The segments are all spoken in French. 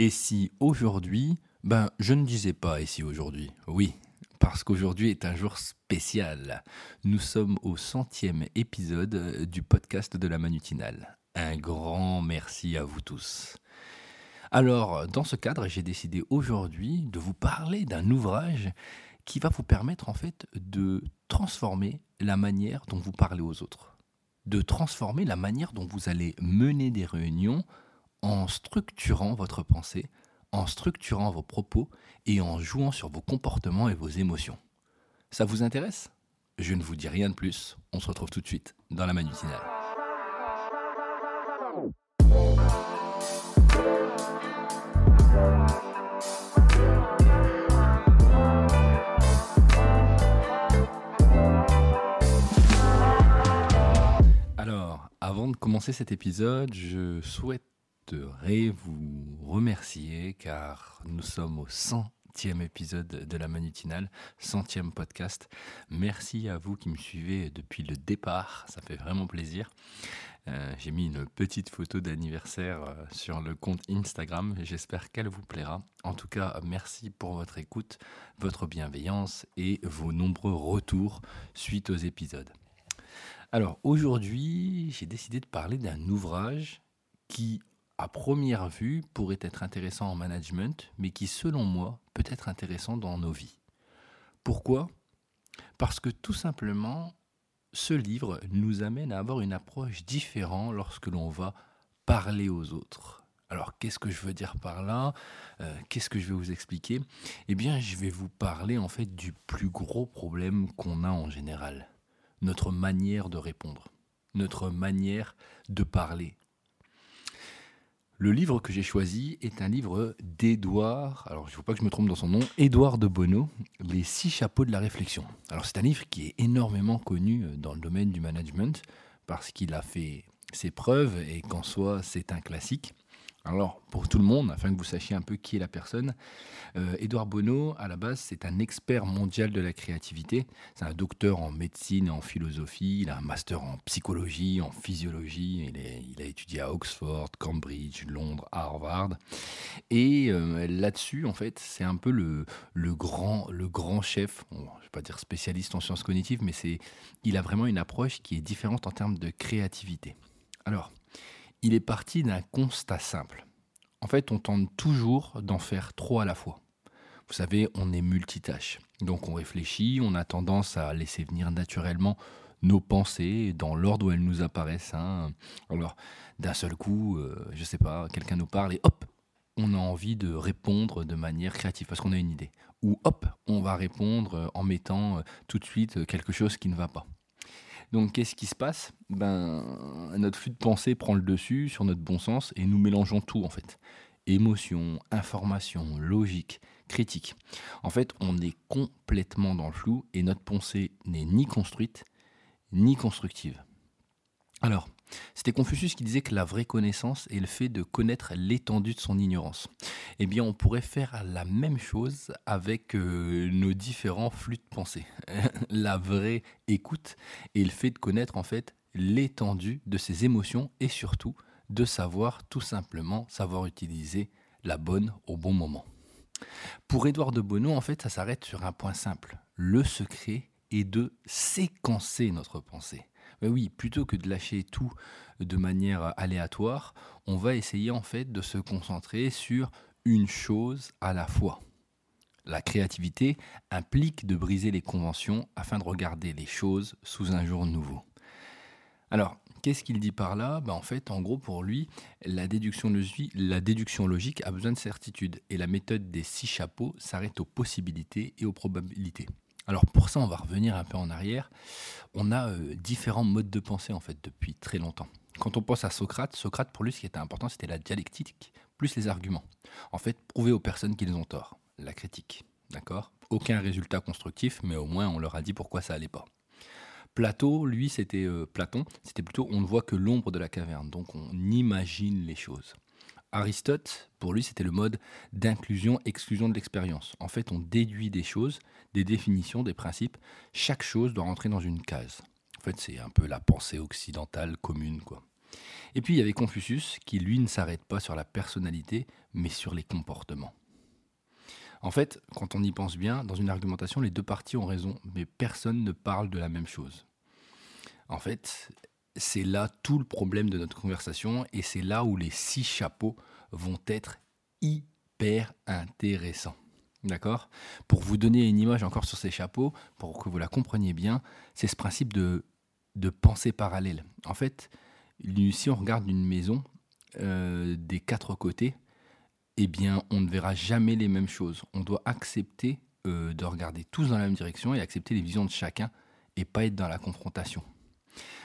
Et si aujourd'hui, ben je ne disais pas et si aujourd'hui, oui, parce qu'aujourd'hui est un jour spécial. Nous sommes au centième épisode du podcast de la Manutinale. Un grand merci à vous tous. Alors, dans ce cadre, j'ai décidé aujourd'hui de vous parler d'un ouvrage qui va vous permettre en fait de transformer la manière dont vous parlez aux autres, de transformer la manière dont vous allez mener des réunions en structurant votre pensée, en structurant vos propos et en jouant sur vos comportements et vos émotions. Ça vous intéresse? Je ne vous dis rien de plus, on se retrouve tout de suite dans la manutinale. Alors, avant de commencer cet épisode, je souhaiterais vous remercier car nous sommes au 100e épisode de la Manutinale, 100e podcast. Merci à vous qui me suivez depuis le départ, ça fait vraiment plaisir. Euh, J'ai mis une petite photo d'anniversaire euh, sur le compte Instagram, j'espère qu'elle vous plaira. En tout cas, merci pour votre écoute, votre bienveillance et vos nombreux retours suite aux épisodes. Alors aujourd'hui, j'ai décidé de parler d'un ouvrage qui, à première vue, pourrait être intéressant en management, mais qui, selon moi, peut être intéressant dans nos vies. Pourquoi? Parce que tout simplement, ce livre nous amène à avoir une approche différente lorsque l'on va parler aux autres. Alors, qu'est-ce que je veux dire par là? Euh, Qu'est-ce que je vais vous expliquer? Eh bien, je vais vous parler en fait du plus gros problème qu'on a en général notre manière de répondre, notre manière de parler. Le livre que j'ai choisi est un livre d'Édouard, alors il ne faut pas que je me trompe dans son nom, Édouard de Bonneau, Les six chapeaux de la réflexion. Alors c'est un livre qui est énormément connu dans le domaine du management parce qu'il a fait ses preuves et qu'en soi c'est un classique. Alors, pour tout le monde, afin que vous sachiez un peu qui est la personne, euh, Édouard Bonneau, à la base, c'est un expert mondial de la créativité. C'est un docteur en médecine et en philosophie. Il a un master en psychologie, en physiologie. Il, a étudié à Oxford, Cambridge, Londres, Harvard. Et euh, là-dessus, en fait, c'est un peu le, grand, chef. je ne vais pas dire spécialiste en sciences cognitives, mais il a vraiment une approche qui est différente en termes de créativité. Alors, il est parti d'un constat simple. En fait, on tente toujours d'en faire trop à la fois. Vous savez, on est multitâche. Donc on réfléchit, on a tendance à laisser venir naturellement nos pensées dans l'ordre où elles nous apparaissent. Hein. Alors, d'un seul coup, je euh, je sais pas, quelqu'un nous parle et hop, on a envie de répondre de manière créative parce qu'on a une idée. Ou hop, on va répondre en mettant euh, tout de suite quelque chose qui ne va pas. Donc qu'est-ce qui se passe? Ben notre flux de pensée prend le dessus sur notre bon sens et nous mélangeons tout en fait. Émotion, information, logique, critique. En fait, on est complètement dans le flou et notre pensée n'est ni construite ni constructive. Alors, c'était Confucius qui disait que la vraie connaissance est le fait de connaître l'étendue de son ignorance. Eh bien, on pourrait faire la même chose avec euh, nos différents flux de pensée. la vraie écoute est le fait de connaître en fait l'étendue de ses émotions et surtout de savoir tout simplement savoir utiliser la bonne au bon moment. Pour Édouard de Bonneau, en fait, ça s'arrête sur un point simple. Le secret est de séquencer notre pensée. Oui, plutôt que de lâcher tout de manière aléatoire, on va essayer en fait de se concentrer sur une chose à la fois. La créativité implique de briser les conventions afin de regarder les choses sous un jour nouveau. Alors, qu'est-ce qu'il dit par là? Ben, En fait, en gros, pour lui, la déduction logique a besoin de certitude et la méthode des six chapeaux s'arrête aux possibilités et aux probabilités. Alors pour ça, on va revenir un peu en arrière. On a euh, différents modes de pensée en fait depuis très longtemps. Quand on pense à Socrate, Socrate pour lui ce qui était important c'était la dialectique plus les arguments. En fait, prouver aux personnes qu'ils ont tort, la critique. D'accord? Aucun résultat constructif, mais au moins on leur a dit pourquoi ça allait pas. Plateau, lui, c'était euh, Platon, c'était plutôt on ne voit que l'ombre de la caverne, donc on imagine les choses. Aristote, pour lui, c'était le mode d'inclusion-exclusion de l'expérience. En fait, on déduit des choses, des définitions, des principes. Chaque chose doit rentrer dans une case. En fait, c'est un peu la pensée occidentale commune, quoi. Et puis il y avait Confucius qui, lui, ne s'arrête pas sur la personnalité, mais sur les comportements. En fait, quand on y pense bien, dans une argumentation, les deux parties ont raison, mais personne ne parle de la même chose. En fait, c'est là tout le problème de notre conversation et c'est là où les six chapeaux vont être hyper intéressants. D'accord? Pour vous donner une image encore sur ces chapeaux, pour que vous la compreniez bien, c'est ce principe de, de pensée parallèle. En fait, si on regarde une maison euh, des quatre côtés, eh bien, on ne verra jamais les mêmes choses. On doit accepter euh, de regarder tous dans la même direction et accepter les visions de chacun et pas être dans la confrontation.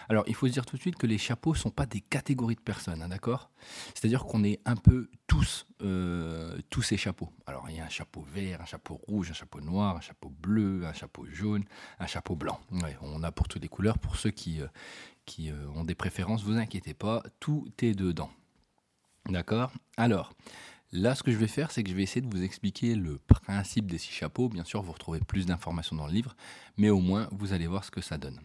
Alors, il faut se dire tout de suite que les chapeaux ne sont pas des catégories de personnes, hein, d'accord? C'est-à-dire qu'on est un peu tous, euh, tous ces chapeaux. Alors, il y a un chapeau vert, un chapeau rouge, un chapeau noir, un chapeau bleu, un chapeau jaune, un chapeau blanc. on a pour toutes les couleurs. Pour ceux qui, euh, qui euh, ont des préférences, vous inquiétez pas, tout est dedans. D'accord? Alors, là, ce que je vais faire, c'est que je vais essayer de vous expliquer le principe des six chapeaux. Bien sûr, vous retrouvez plus d'informations dans le livre, mais au moins, vous allez voir ce que ça donne.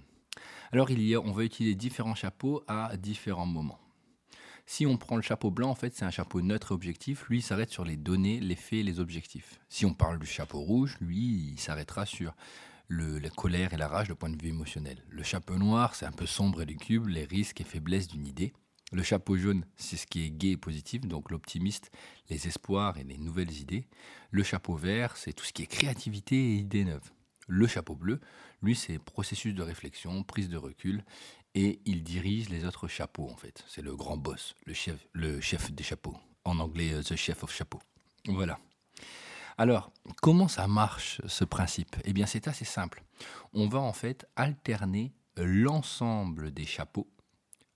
Alors il y a, on va utiliser différents chapeaux à différents moments. Si on prend le chapeau blanc, en fait, c'est un chapeau neutre et objectif. Lui, il s'arrête sur les données, les faits et les objectifs. Si on parle du chapeau rouge, lui, il s'arrêtera sur la colère et la rage, le point de vue émotionnel. Le chapeau noir, c'est un peu sombre et lugubre, les risques et faiblesses d'une idée. Le chapeau jaune, c'est ce qui est gai et positif, donc l'optimiste, les espoirs et les nouvelles idées. Le chapeau vert, c'est tout ce qui est créativité et idées neuves. Le chapeau bleu, lui, c'est processus de réflexion, prise de recul, et il dirige les autres chapeaux, en fait. C'est le grand boss, le chef, le chef des chapeaux. En anglais, euh, the chef of chapeau. Voilà. Alors, comment ça marche ce principe? Eh bien, c'est assez simple. On va en fait alterner l'ensemble des chapeaux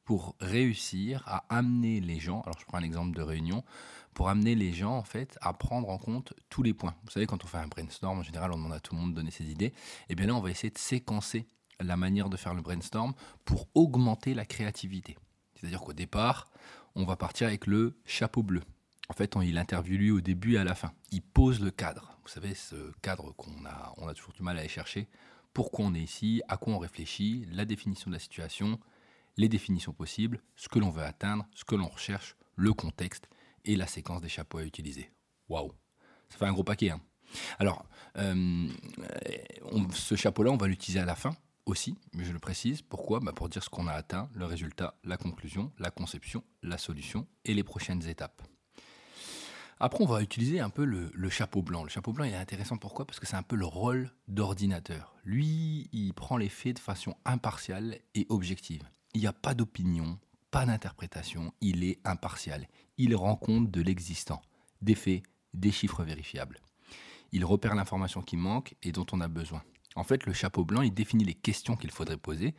pour réussir à amener les gens, alors je prends un exemple de réunion, pour amener les gens en fait à prendre en compte tous les points. Vous savez, quand on fait un brainstorm, en général, on demande à tout le monde de donner ses idées. Et eh bien là, on va essayer de séquencer la manière de faire le brainstorm pour augmenter la créativité. C'est-à-dire qu'au départ, on va partir avec le chapeau bleu. En fait, on, il interviewe lui au début et à la fin. Il pose le cadre. Vous savez, ce cadre qu'on a, on a toujours du mal à aller chercher. Pourquoi on est ici, à quoi on réfléchit, la définition de la situation, les définitions possibles, ce que l'on veut atteindre, ce que l'on recherche, le contexte et la séquence des chapeaux à utiliser. Waouh Ça fait un gros paquet. Hein. Alors, euh, ce chapeau-là, on va l'utiliser à la fin aussi, mais je le précise. Pourquoi? Bah Pour dire ce qu'on a atteint, le résultat, la conclusion, la conception, la solution et les prochaines étapes. Après, on va utiliser un peu le, le, chapeau blanc. Le chapeau blanc, il est intéressant. Pourquoi? Parce que c'est un peu le rôle d'ordinateur. Lui, il prend les faits de façon impartiale et objective. Il n'y a pas d'opinion, pas d'interprétation, il est impartial. Il rend compte de l'existant, des faits, des chiffres vérifiables. Il repère l'information qui manque et dont on a besoin. En fait, le chapeau blanc, il définit les questions qu'il faudrait poser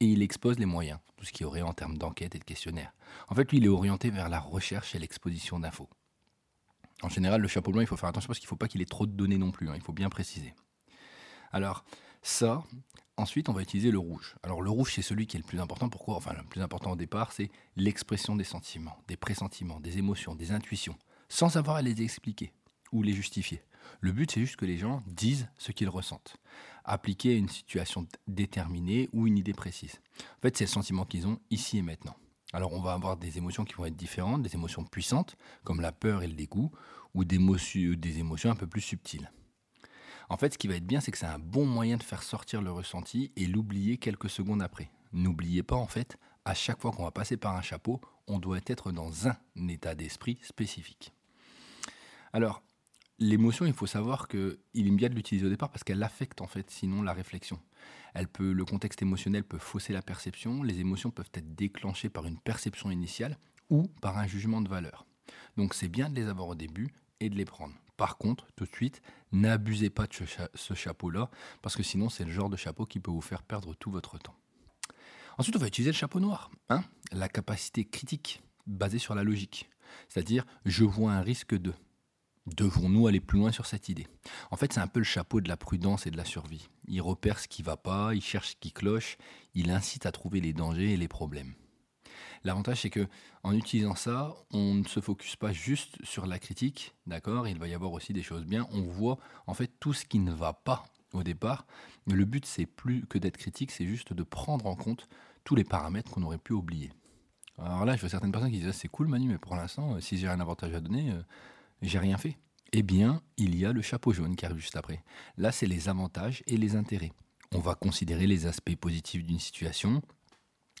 et il expose les moyens, tout ce qui aurait en termes d'enquête et de questionnaire. En fait, lui, il est orienté vers la recherche et l'exposition d'infos. En général, le chapeau blanc, il faut faire attention parce qu'il ne faut pas qu'il ait trop de données non plus, hein, il faut bien préciser. Alors, ça, Ensuite, on va utiliser le rouge. Alors le rouge, c'est celui qui est le plus important. Pourquoi? Enfin, le plus important au départ, c'est l'expression des sentiments, des pressentiments, des émotions, des intuitions, sans avoir à les expliquer ou les justifier. Le but, c'est juste que les gens disent ce qu'ils ressentent, appliquer à une situation déterminée ou une idée précise. En fait, c'est le sentiment qu'ils ont ici et maintenant. Alors, on va avoir des émotions qui vont être différentes, des émotions puissantes, comme la peur et le dégoût, ou des émotions un peu plus subtiles. En fait, ce qui va être bien, c'est que c'est un bon moyen de faire sortir le ressenti et l'oublier quelques secondes après. N'oubliez pas, en fait, à chaque fois qu'on va passer par un chapeau, on doit être dans un état d'esprit spécifique. Alors, l'émotion, il faut savoir qu'il est bien de l'utiliser au départ parce qu'elle affecte en fait sinon la réflexion. Elle peut, le contexte émotionnel peut fausser la perception, les émotions peuvent être déclenchées par une perception initiale ou par un jugement de valeur. Donc c'est bien de les avoir au début et de les prendre. Par contre, tout de suite, n'abusez pas de ce, chapeau-là, parce que sinon, c'est le genre de chapeau qui peut vous faire perdre tout votre temps. Ensuite, on va utiliser le chapeau noir, hein la capacité critique basée sur la logique. C'est-à-dire, je vois un risque de. Devons-nous aller plus loin sur cette idée? En fait, c'est un peu le chapeau de la prudence et de la survie. Il repère ce qui ne va pas, il cherche ce qui cloche, il incite à trouver les dangers et les problèmes. L'avantage, c'est que en utilisant ça, on ne se focus pas juste sur la critique, d'accord? Il va y avoir aussi des choses bien. On voit en fait tout ce qui ne va pas au départ. Le but, c'est plus que d'être critique, c'est juste de prendre en compte tous les paramètres qu'on aurait pu oublier. Alors là, je vois certaines personnes qui disent ah, c'est cool Manu, mais pour l'instant, euh, si j'ai un avantage à donner, euh, j'ai rien fait. Eh bien, il y a le chapeau jaune qui arrive juste après. Là, c'est les avantages et les intérêts. On va considérer les aspects positifs d'une situation,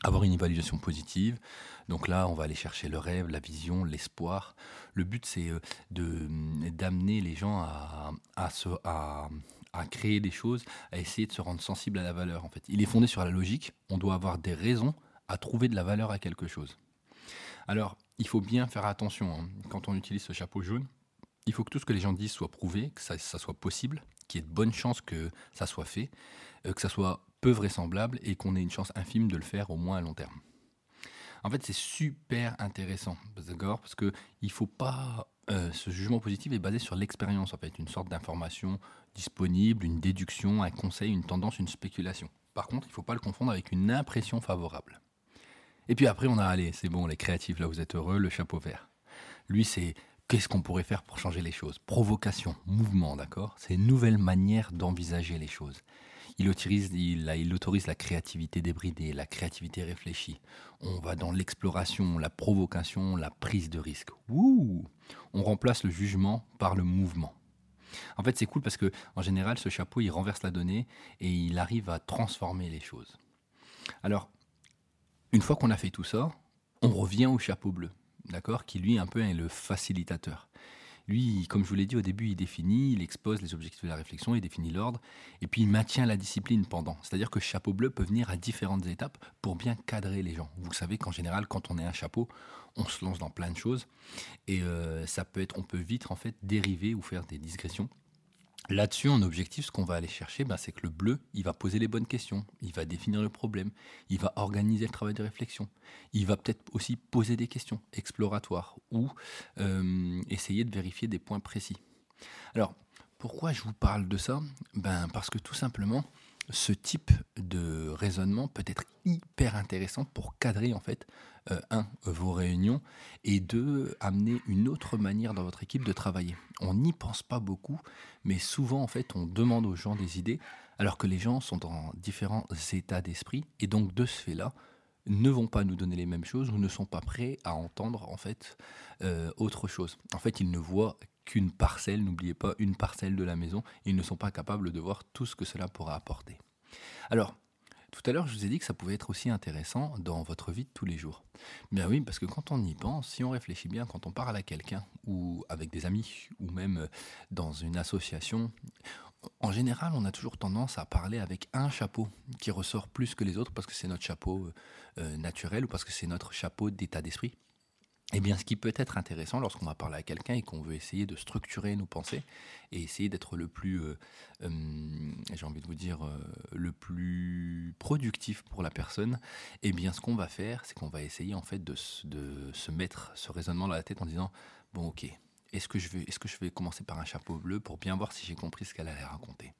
avoir une évaluation positive. Donc là, on va aller chercher le rêve, la vision, l'espoir. Le but, c'est euh, de d'amener les gens à, à, se, à, à créer des choses, à essayer de se rendre sensible à la valeur. En fait, il est fondé sur la logique. On doit avoir des raisons à trouver de la valeur à quelque chose. Alors, il faut bien faire attention hein. quand on utilise ce chapeau jaune. Il faut que tout ce que les gens disent soit prouvé, que ça, soit possible, qu'il y ait de bonnes chances que ça soit fait, euh, que ça soit peu vraisemblable et qu'on ait une chance infime de le faire au moins à long terme. En fait, c'est super intéressant, d'accord Parce que il faut pas. Euh, ce jugement positif est basé sur l'expérience, en fait, une sorte d'information disponible, une déduction, un conseil, une tendance, une spéculation. Par contre, il ne faut pas le confondre avec une impression favorable. Et puis après, on a, allez, c'est bon, les créatifs, là, vous êtes heureux, le chapeau vert. Lui, c'est qu'est-ce qu'on pourrait faire pour changer les choses? Provocation, mouvement, d'accord? C'est une nouvelle manière d'envisager les choses. Il autorise, la créativité débridée, la créativité réfléchie. On va dans l'exploration, la provocation, la prise de risque. Ouh On remplace le jugement par le mouvement. En fait, c'est cool parce que en général, ce chapeau, il renverse la donnée et il arrive à transformer les choses. Alors, une fois qu'on a fait tout ça, on revient au chapeau bleu, d'accord, qui lui un peu est le facilitateur. Lui, comme je vous l'ai dit au début, il définit, il expose les objectifs de la réflexion, il définit l'ordre, et puis il maintient la discipline pendant. C'est-à-dire que chapeau bleu peut venir à différentes étapes pour bien cadrer les gens. Vous savez qu'en général, quand on est un chapeau, on se lance dans plein de choses, et euh, ça peut être, on peut vite en fait dériver ou faire des digressions. Là-dessus, en objectif, ce qu'on va aller chercher, ben, c'est que le bleu, il va poser les bonnes questions, il va définir le problème, il va organiser le travail de réflexion, il va peut-être aussi poser des questions exploratoires ou euh, essayer de vérifier des points précis. Alors, pourquoi je vous parle de ça? Ben, Parce que tout simplement, ce type de raisonnement peut être hyper intéressant pour cadrer en fait euh, un vos réunions et deux amener une autre manière dans votre équipe de travailler. On n'y pense pas beaucoup, mais souvent en fait on demande aux gens des idées alors que les gens sont dans différents états d'esprit et donc de ce fait-là ne vont pas nous donner les mêmes choses ou ne sont pas prêts à entendre en fait euh, autre chose. En fait, ils ne voient qu'une parcelle, n'oubliez pas une parcelle de la maison, ils ne sont pas capables de voir tout ce que cela pourra apporter. Alors, tout à l'heure, je vous ai dit que ça pouvait être aussi intéressant dans votre vie de tous les jours. Bien oui, parce que quand on y pense, si on réfléchit bien, quand on parle à quelqu'un, ou avec des amis, ou même dans une association, en général, on a toujours tendance à parler avec un chapeau qui ressort plus que les autres parce que c'est notre chapeau euh, naturel ou parce que c'est notre chapeau d'état d'esprit. Eh bien, ce qui peut être intéressant lorsqu'on va parler à quelqu'un et qu'on veut essayer de structurer nos pensées et essayer d'être le plus, euh, euh, j'ai envie de vous dire, euh, le plus productif pour la personne, eh bien, ce qu'on va faire, c'est qu'on va essayer en fait de, se mettre ce raisonnement dans la tête en disant, bon, ok, est-ce que je est-ce que je vais commencer par un chapeau bleu pour bien voir si j'ai compris ce qu'elle allait raconter?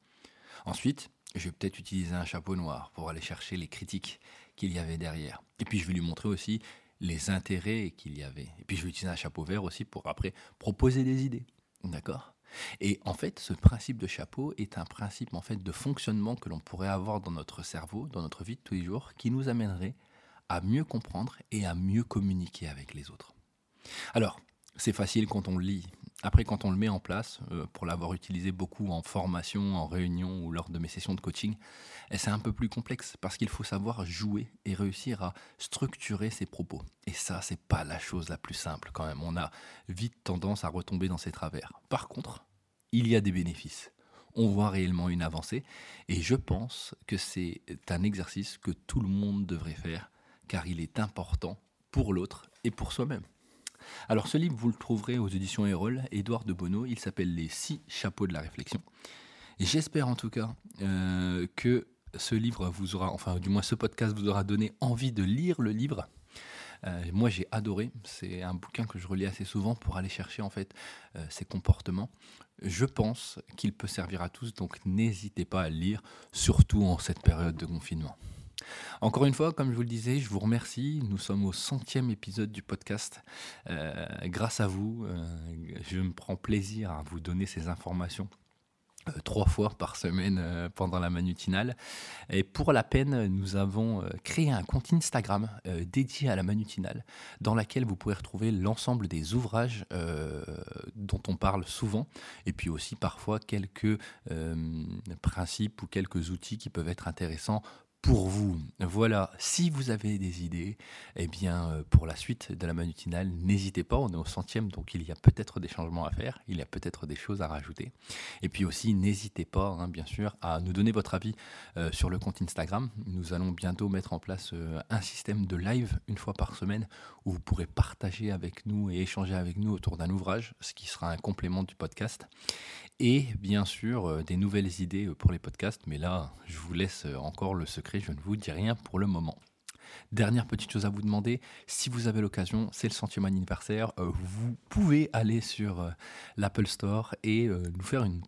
Ensuite, je vais peut-être utiliser un chapeau noir pour aller chercher les critiques qu'il y avait derrière. Et puis, je vais lui montrer aussi les intérêts qu'il y avait. Et puis je vais utiliser un chapeau vert aussi pour après proposer des idées. D'accord? Et en fait, ce principe de chapeau est un principe en fait de fonctionnement que l'on pourrait avoir dans notre cerveau, dans notre vie de tous les jours, qui nous amènerait à mieux comprendre et à mieux communiquer avec les autres. Alors, c'est facile quand on lit, après, quand on le met en place, euh, pour l'avoir utilisé beaucoup en formation, en réunion ou lors de mes sessions de coaching, eh, c'est un peu plus complexe parce qu'il faut savoir jouer et réussir à structurer ses propos. Et ça, c'est pas la chose la plus simple quand même. On a vite tendance à retomber dans ses travers. Par contre, il y a des bénéfices. On voit réellement une avancée et je pense que c'est un exercice que tout le monde devrait faire car il est important pour l'autre et pour soi-même. Alors ce livre, vous le trouverez aux éditions Erol, Édouard de Bonneau, il s'appelle Les six chapeaux de la réflexion. Et j'espère en tout cas euh, que ce livre vous aura, enfin du moins ce podcast vous aura donné envie de lire le livre. Euh, moi j'ai adoré, c'est un bouquin que je relis assez souvent pour aller chercher en fait euh, ces comportements. Je pense qu'il peut servir à tous, donc n'hésitez pas à le lire, surtout en cette période de confinement. Encore une fois, comme je vous le disais, je vous remercie. Nous sommes au centième épisode du podcast. Euh, grâce à vous, euh, je me prends plaisir à vous donner ces informations trois fois par semaine euh, pendant la manutinale. Et pour la peine, nous avons euh, créé un compte Instagram dédié à la manutinale, dans laquelle vous pourrez retrouver l'ensemble des ouvrages dont on parle souvent, et puis aussi parfois quelques principes ou quelques outils qui peuvent être intéressants pour vous. Voilà, si vous avez des idées, eh bien, euh, pour la suite de la manutinale, n'hésitez pas, on est au centième, donc il y a peut-être des changements à faire, il y a peut-être des choses à rajouter. Et puis aussi, n'hésitez pas, hein, bien sûr, à nous donner votre avis euh, sur le compte Instagram. Nous allons bientôt mettre en place euh, un système de live une fois par semaine où vous pourrez partager avec nous et échanger avec nous autour d'un ouvrage, ce qui sera un complément du podcast et bien sûr des nouvelles idées pour les podcasts. Mais là, je vous laisse encore le secret, je ne vous dis rien pour le moment. Dernière petite chose à vous demander, si vous avez l'occasion, c'est le centième anniversaire, euh, vous pouvez aller sur euh, l'Apple Store et euh, nous faire un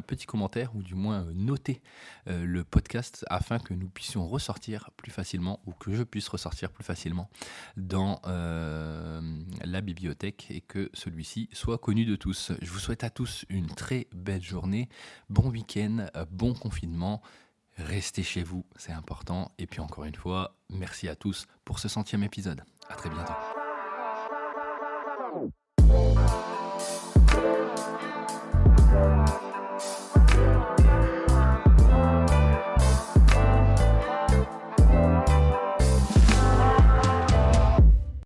petit commentaire ou du moins noter le podcast afin que nous puissions ressortir plus facilement ou que je puisse ressortir plus facilement dans la bibliothèque et que celui-ci soit connu de tous. Je vous souhaite à tous une très belle journée, bon week-end, bon confinement. Restez chez vous, c'est important. Et puis encore une fois, merci à tous pour ce centième épisode. À très bientôt.